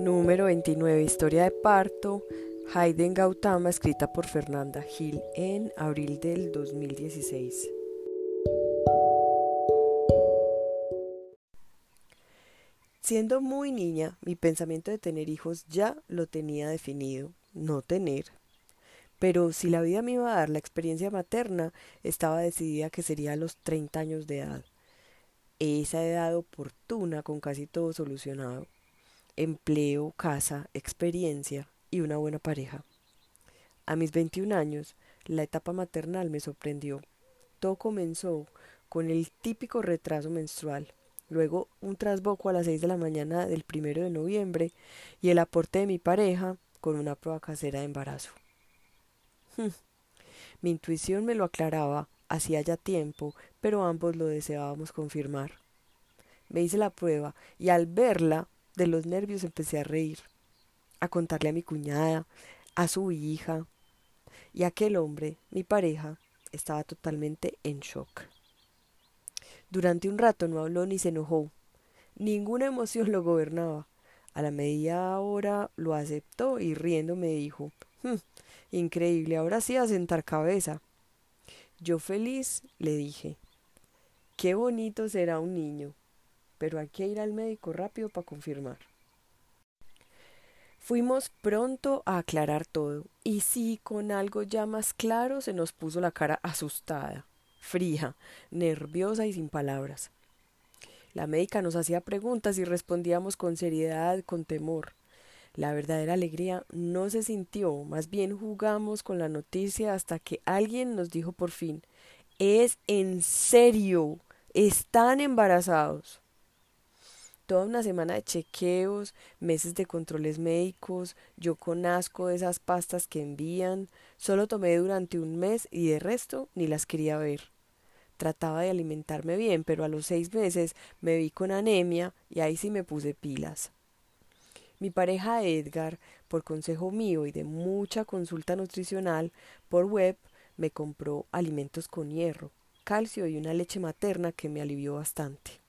Número 29. Historia de parto. Hayden Gautama, escrita por Fernanda Gil en abril del 2016. Siendo muy niña, mi pensamiento de tener hijos ya lo tenía definido, no tener. Pero si la vida me iba a dar la experiencia materna, estaba decidida que sería a los 30 años de edad. Esa edad oportuna con casi todo solucionado empleo, casa, experiencia y una buena pareja. A mis 21 años, la etapa maternal me sorprendió. Todo comenzó con el típico retraso menstrual, luego un trasboco a las 6 de la mañana del primero de noviembre y el aporte de mi pareja con una prueba casera de embarazo. mi intuición me lo aclaraba hacía ya tiempo, pero ambos lo deseábamos confirmar. Me hice la prueba y al verla de los nervios empecé a reír, a contarle a mi cuñada, a su hija, y aquel hombre, mi pareja, estaba totalmente en shock. Durante un rato no habló ni se enojó. Ninguna emoción lo gobernaba. A la media hora lo aceptó y riendo me dijo hm, Increíble, ahora sí a sentar cabeza. Yo feliz le dije Qué bonito será un niño pero hay que ir al médico rápido para confirmar. Fuimos pronto a aclarar todo, y sí, con algo ya más claro se nos puso la cara asustada, fría, nerviosa y sin palabras. La médica nos hacía preguntas y respondíamos con seriedad, con temor. La verdadera alegría no se sintió, más bien jugamos con la noticia hasta que alguien nos dijo por fin Es en serio. Están embarazados toda una semana de chequeos, meses de controles médicos, yo con asco de esas pastas que envían, solo tomé durante un mes y de resto ni las quería ver. Trataba de alimentarme bien, pero a los seis meses me vi con anemia y ahí sí me puse pilas. Mi pareja Edgar, por consejo mío y de mucha consulta nutricional por web, me compró alimentos con hierro, calcio y una leche materna que me alivió bastante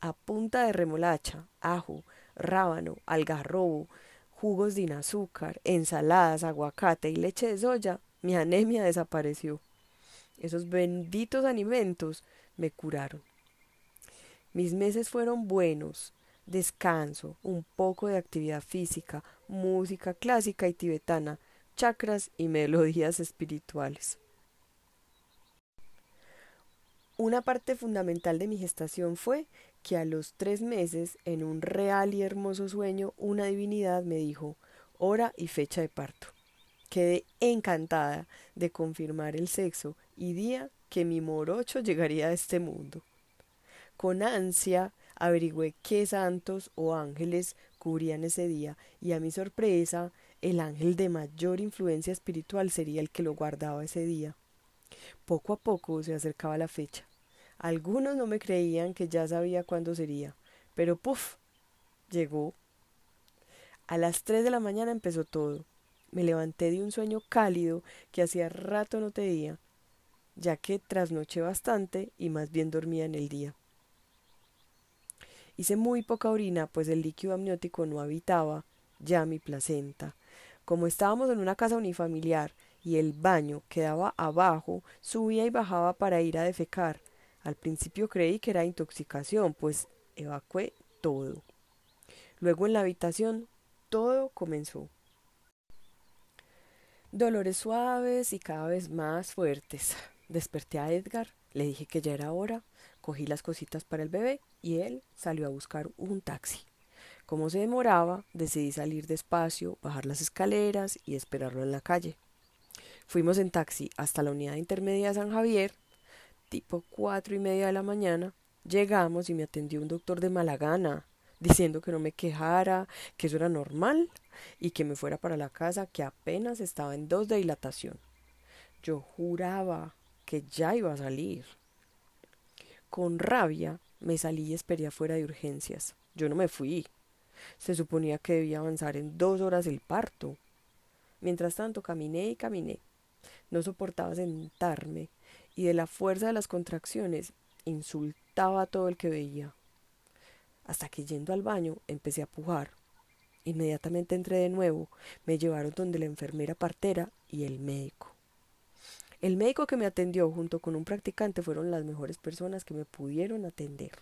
a punta de remolacha, ajo, rábano, algarrobo, jugos sin azúcar, ensaladas, aguacate y leche de soya, mi anemia desapareció. Esos benditos alimentos me curaron. Mis meses fueron buenos, descanso, un poco de actividad física, música clásica y tibetana, chakras y melodías espirituales. Una parte fundamental de mi gestación fue que a los tres meses, en un real y hermoso sueño, una divinidad me dijo hora y fecha de parto. Quedé encantada de confirmar el sexo y día que mi morocho llegaría a este mundo. Con ansia averigüé qué santos o ángeles cubrían ese día y a mi sorpresa el ángel de mayor influencia espiritual sería el que lo guardaba ese día. Poco a poco se acercaba la fecha. Algunos no me creían que ya sabía cuándo sería, pero ¡puf! llegó. A las tres de la mañana empezó todo. Me levanté de un sueño cálido que hacía rato no tenía, ya que trasnoché bastante y más bien dormía en el día. Hice muy poca orina, pues el líquido amniótico no habitaba ya mi placenta. Como estábamos en una casa unifamiliar y el baño quedaba abajo, subía y bajaba para ir a defecar, al principio creí que era intoxicación, pues evacué todo. Luego en la habitación todo comenzó. Dolores suaves y cada vez más fuertes. Desperté a Edgar, le dije que ya era hora, cogí las cositas para el bebé y él salió a buscar un taxi. Como se demoraba, decidí salir despacio, bajar las escaleras y esperarlo en la calle. Fuimos en taxi hasta la unidad intermedia de San Javier tipo cuatro y media de la mañana, llegamos y me atendió un doctor de mala gana, diciendo que no me quejara, que eso era normal y que me fuera para la casa, que apenas estaba en dos de dilatación. Yo juraba que ya iba a salir. Con rabia me salí y esperé afuera de urgencias. Yo no me fui. Se suponía que debía avanzar en dos horas el parto. Mientras tanto caminé y caminé. No soportaba sentarme y de la fuerza de las contracciones insultaba a todo el que veía. Hasta que yendo al baño empecé a pujar. Inmediatamente entré de nuevo, me llevaron donde la enfermera partera y el médico. El médico que me atendió junto con un practicante fueron las mejores personas que me pudieron atender.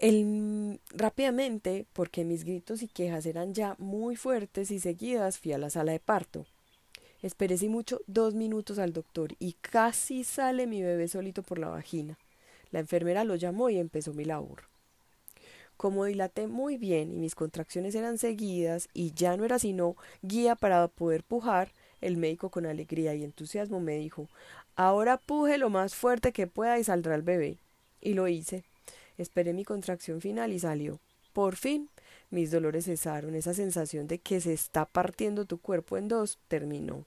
El, rápidamente, porque mis gritos y quejas eran ya muy fuertes y seguidas, fui a la sala de parto. Esperé sin mucho dos minutos al doctor y casi sale mi bebé solito por la vagina. La enfermera lo llamó y empezó mi labor. Como dilaté muy bien y mis contracciones eran seguidas y ya no era sino guía para poder pujar, el médico con alegría y entusiasmo me dijo Ahora puje lo más fuerte que pueda y saldrá el bebé. Y lo hice. Esperé mi contracción final y salió. Por fin, mis dolores cesaron. Esa sensación de que se está partiendo tu cuerpo en dos terminó.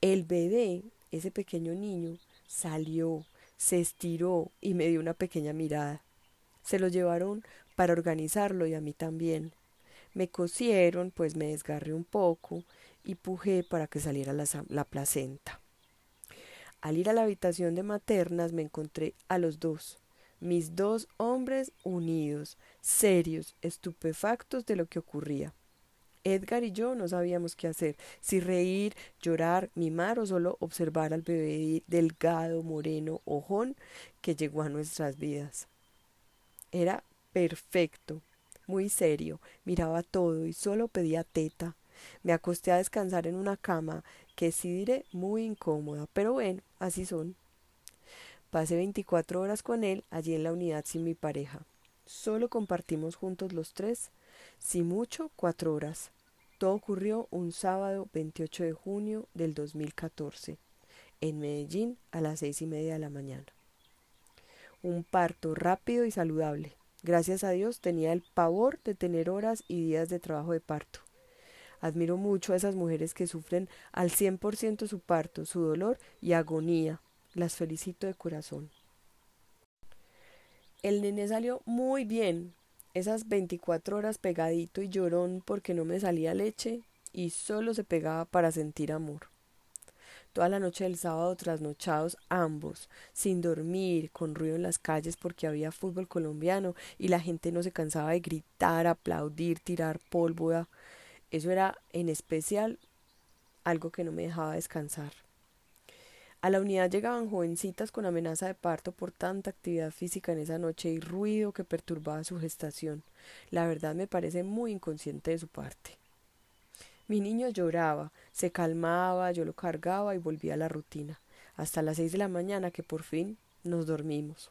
El bebé, ese pequeño niño, salió, se estiró y me dio una pequeña mirada. Se lo llevaron para organizarlo y a mí también. Me cosieron, pues me desgarré un poco y pujé para que saliera la, la placenta. Al ir a la habitación de maternas me encontré a los dos, mis dos hombres unidos, serios, estupefactos de lo que ocurría. Edgar y yo no sabíamos qué hacer, si reír, llorar, mimar o solo observar al bebé delgado, moreno, ojón que llegó a nuestras vidas. Era perfecto, muy serio, miraba todo y solo pedía teta. Me acosté a descansar en una cama que sí diré muy incómoda, pero bueno, así son. Pasé 24 horas con él allí en la unidad sin mi pareja. Solo compartimos juntos los tres, si mucho, cuatro horas. Todo ocurrió un sábado 28 de junio del 2014, en Medellín a las seis y media de la mañana. Un parto rápido y saludable. Gracias a Dios tenía el pavor de tener horas y días de trabajo de parto. Admiro mucho a esas mujeres que sufren al 100% su parto, su dolor y agonía, las felicito de corazón. El nene salió muy bien, esas 24 horas pegadito y llorón porque no me salía leche y solo se pegaba para sentir amor. Toda la noche del sábado trasnochados ambos, sin dormir, con ruido en las calles porque había fútbol colombiano y la gente no se cansaba de gritar, aplaudir, tirar polvo. Eso era en especial algo que no me dejaba descansar. A la unidad llegaban jovencitas con amenaza de parto por tanta actividad física en esa noche y ruido que perturbaba su gestación. La verdad me parece muy inconsciente de su parte. Mi niño lloraba, se calmaba, yo lo cargaba y volvía a la rutina, hasta las seis de la mañana que por fin nos dormimos.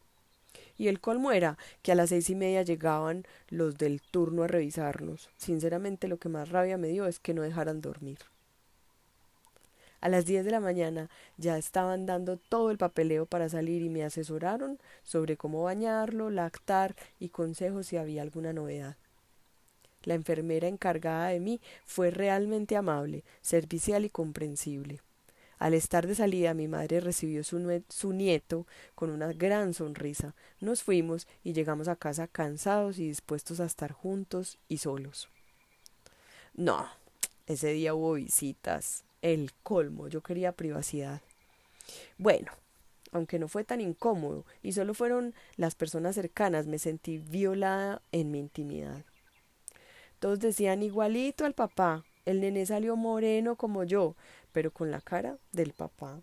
Y el colmo era que a las seis y media llegaban los del turno a revisarnos. Sinceramente lo que más rabia me dio es que no dejaran dormir. A las diez de la mañana ya estaban dando todo el papeleo para salir y me asesoraron sobre cómo bañarlo, lactar y consejos si había alguna novedad. La enfermera encargada de mí fue realmente amable, servicial y comprensible. Al estar de salida mi madre recibió su, su nieto con una gran sonrisa. Nos fuimos y llegamos a casa cansados y dispuestos a estar juntos y solos. No, ese día hubo visitas, el colmo, yo quería privacidad. Bueno, aunque no fue tan incómodo y solo fueron las personas cercanas, me sentí violada en mi intimidad. Todos decían igualito al papá, el nené salió moreno como yo, pero con la cara del papá.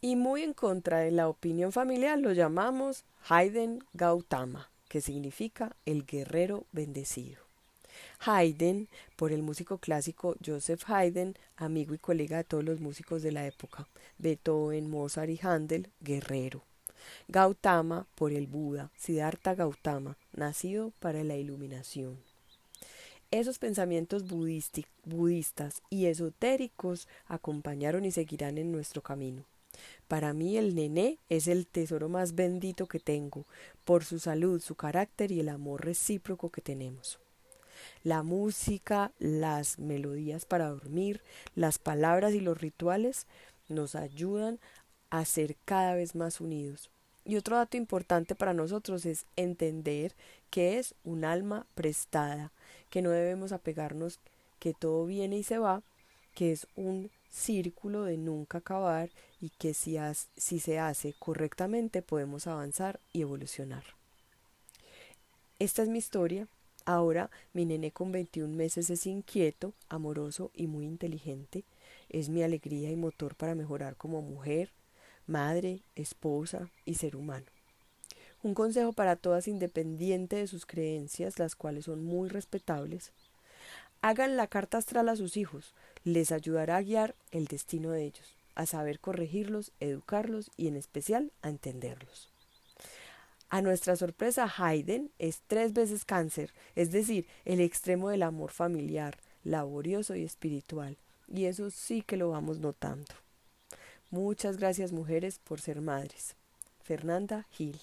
Y muy en contra de la opinión familiar lo llamamos Haydn Gautama, que significa el guerrero bendecido. Haydn, por el músico clásico Joseph Haydn, amigo y colega de todos los músicos de la época, Beethoven, Mozart y Handel, guerrero. Gautama, por el Buda, Siddhartha Gautama, nacido para la iluminación. Esos pensamientos budistas y esotéricos acompañaron y seguirán en nuestro camino. Para mí el nené es el tesoro más bendito que tengo, por su salud, su carácter y el amor recíproco que tenemos. La música, las melodías para dormir, las palabras y los rituales nos ayudan a ser cada vez más unidos. Y otro dato importante para nosotros es entender que es un alma prestada, que no debemos apegarnos que todo viene y se va, que es un círculo de nunca acabar y que si, si se hace correctamente podemos avanzar y evolucionar. Esta es mi historia. Ahora mi nene con 21 meses es inquieto, amoroso y muy inteligente. Es mi alegría y motor para mejorar como mujer, madre, esposa y ser humano. Un consejo para todas independiente de sus creencias, las cuales son muy respetables. Hagan la carta astral a sus hijos, les ayudará a guiar el destino de ellos, a saber corregirlos, educarlos y en especial a entenderlos. A nuestra sorpresa, Haydn es tres veces cáncer, es decir, el extremo del amor familiar, laborioso y espiritual, y eso sí que lo vamos notando. Muchas gracias mujeres por ser madres. Fernanda Gil